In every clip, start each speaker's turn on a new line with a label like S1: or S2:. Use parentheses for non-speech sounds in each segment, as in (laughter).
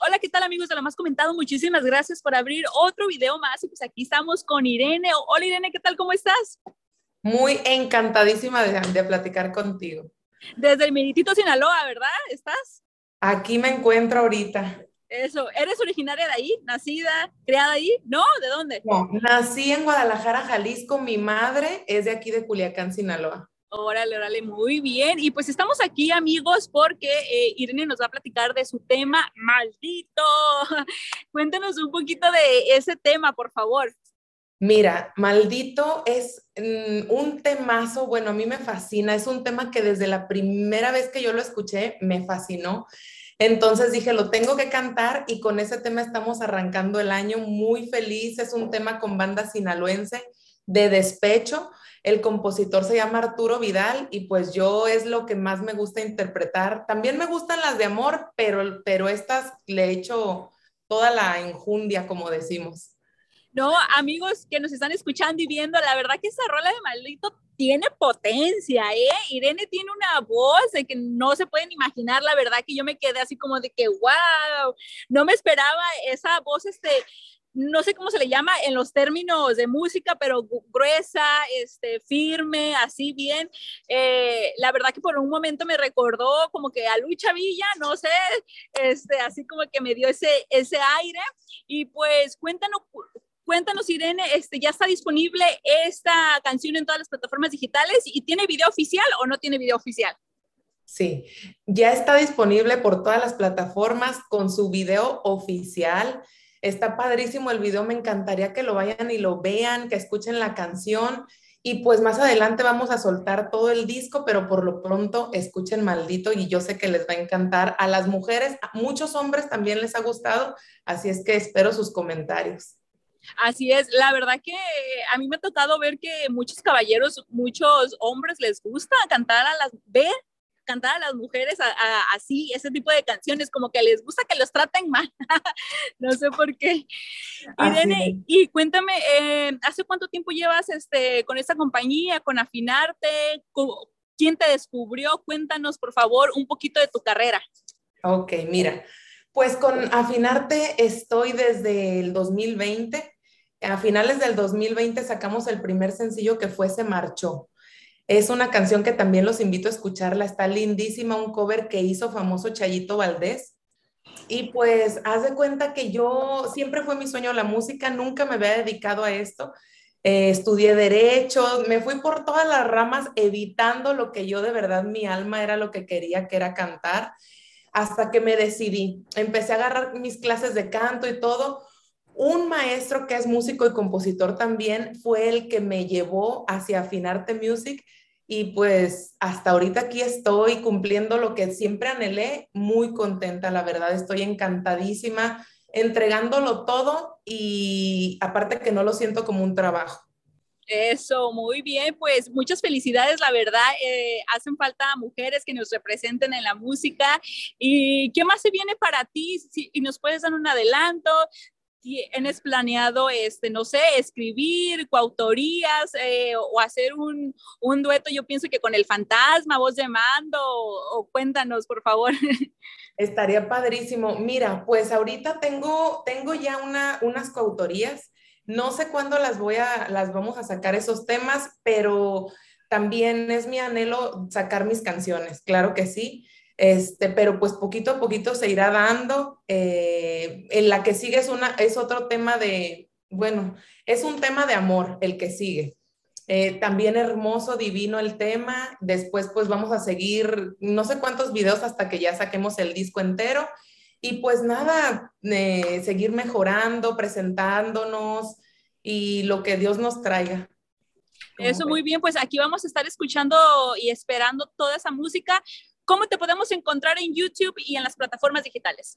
S1: hola, ¿qué tal amigos de lo más comentado? Muchísimas gracias por abrir otro video más y pues aquí estamos con Irene. Hola Irene, ¿qué tal? ¿Cómo estás?
S2: Muy encantadísima de, de platicar contigo.
S1: Desde el Meritito Sinaloa, ¿verdad? ¿Estás?
S2: Aquí me encuentro ahorita.
S1: Eso, ¿eres originaria de ahí? ¿Nacida, criada ahí? ¿No? ¿De dónde?
S2: No, nací en Guadalajara, Jalisco. Mi madre es de aquí de Culiacán, Sinaloa.
S1: Órale, órale, muy bien. Y pues estamos aquí, amigos, porque eh, Irene nos va a platicar de su tema maldito. (laughs) Cuéntanos un poquito de ese tema, por favor.
S2: Mira, maldito es mm, un temazo, bueno, a mí me fascina, es un tema que desde la primera vez que yo lo escuché me fascinó. Entonces dije, lo tengo que cantar y con ese tema estamos arrancando el año muy feliz. Es un tema con banda sinaloense de despecho. El compositor se llama Arturo Vidal y pues yo es lo que más me gusta interpretar. También me gustan las de amor, pero, pero estas le echo toda la enjundia, como decimos.
S1: No, amigos que nos están escuchando y viendo, la verdad que esa rola de maldito tiene potencia, ¿eh? Irene tiene una voz de que no se pueden imaginar, la verdad que yo me quedé así como de que, wow, no me esperaba esa voz, este, no sé cómo se le llama en los términos de música, pero gruesa, este, firme, así bien. Eh, la verdad que por un momento me recordó como que a Lucha Villa, no sé, este, así como que me dio ese, ese aire. Y pues cuéntanos, Cuéntanos, Irene, este, ¿ya está disponible esta canción en todas las plataformas digitales y tiene video oficial o no tiene video oficial?
S2: Sí, ya está disponible por todas las plataformas con su video oficial. Está padrísimo el video, me encantaría que lo vayan y lo vean, que escuchen la canción. Y pues más adelante vamos a soltar todo el disco, pero por lo pronto escuchen Maldito y yo sé que les va a encantar. A las mujeres, a muchos hombres también les ha gustado, así es que espero sus comentarios.
S1: Así es, la verdad que a mí me ha tocado ver que muchos caballeros, muchos hombres les gusta cantar a las, ver cantar a las mujeres así, ese tipo de canciones, como que les gusta que los traten mal. (laughs) no sé por qué. Irene, y cuéntame, eh, ¿hace cuánto tiempo llevas este, con esta compañía, con Afinarte? ¿Quién te descubrió? Cuéntanos, por favor, un poquito de tu carrera.
S2: Ok, mira, pues con Afinarte estoy desde el 2020 a finales del 2020 sacamos el primer sencillo que fue Se Marchó. Es una canción que también los invito a escucharla, está lindísima, un cover que hizo famoso Chayito Valdés. Y pues haz de cuenta que yo siempre fue mi sueño la música, nunca me había dedicado a esto. Eh, estudié derecho, me fui por todas las ramas evitando lo que yo de verdad mi alma era lo que quería, que era cantar, hasta que me decidí. Empecé a agarrar mis clases de canto y todo un maestro que es músico y compositor también fue el que me llevó hacia Afinarte Music y pues hasta ahorita aquí estoy cumpliendo lo que siempre anhelé, muy contenta, la verdad, estoy encantadísima, entregándolo todo y aparte que no lo siento como un trabajo.
S1: Eso, muy bien, pues muchas felicidades, la verdad, eh, hacen falta mujeres que nos representen en la música. ¿Y qué más se viene para ti? Y nos puedes dar un adelanto, tienes planeado, este, no sé, escribir, coautorías eh, o hacer un, un, dueto, yo pienso que con el fantasma, voz de mando, o, cuéntanos, por favor. (laughs)
S2: Estaría padrísimo. Mira, pues ahorita tengo, tengo ya una, unas coautorías. No sé cuándo las voy a, las vamos a sacar esos temas, pero también es mi anhelo sacar mis canciones, claro que sí. Este, pero pues poquito a poquito se irá dando. Eh, en la que sigue es, una, es otro tema de, bueno, es un tema de amor el que sigue. Eh, también hermoso, divino el tema. Después pues vamos a seguir no sé cuántos videos hasta que ya saquemos el disco entero. Y pues nada, eh, seguir mejorando, presentándonos y lo que Dios nos traiga.
S1: Eso muy bien, pues aquí vamos a estar escuchando y esperando toda esa música. ¿Cómo te podemos encontrar en YouTube y en las plataformas digitales?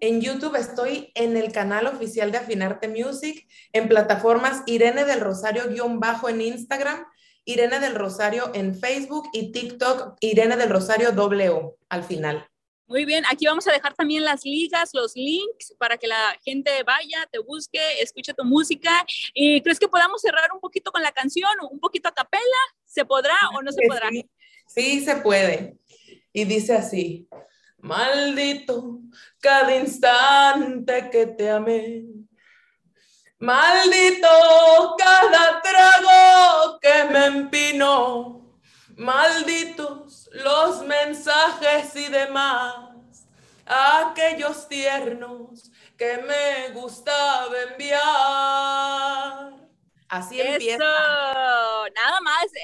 S2: En YouTube estoy en el canal oficial de Afinarte Music, en plataformas Irene del Rosario guion bajo en Instagram, Irene del Rosario en Facebook y TikTok Irene del Rosario W al final.
S1: Muy bien, aquí vamos a dejar también las ligas, los links para que la gente vaya, te busque, escuche tu música. ¿Y crees que podamos cerrar un poquito con la canción, un poquito a capela? ¿Se podrá o no se podrá?
S2: sí se puede. Y dice así, Maldito cada instante que te amé. Maldito cada trago que me empinó. Malditos los mensajes y demás. Aquellos tiernos que me gustaba enviar. Así empieza.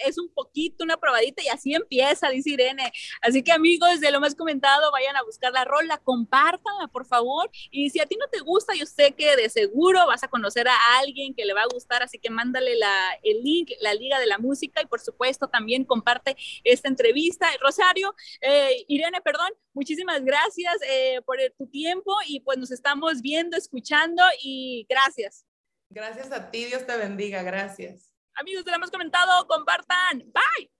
S1: Es un poquito, una probadita y así empieza, dice Irene. Así que amigos, de lo más comentado, vayan a buscar la rola, compártanla, por favor. Y si a ti no te gusta, yo sé que de seguro vas a conocer a alguien que le va a gustar, así que mándale la, el link, la Liga de la Música y por supuesto también comparte esta entrevista. Rosario, eh, Irene, perdón, muchísimas gracias eh, por tu tiempo y pues nos estamos viendo, escuchando y gracias.
S2: Gracias a ti, Dios te bendiga, gracias.
S1: Amigos, te lo hemos comentado, compartan. Bye.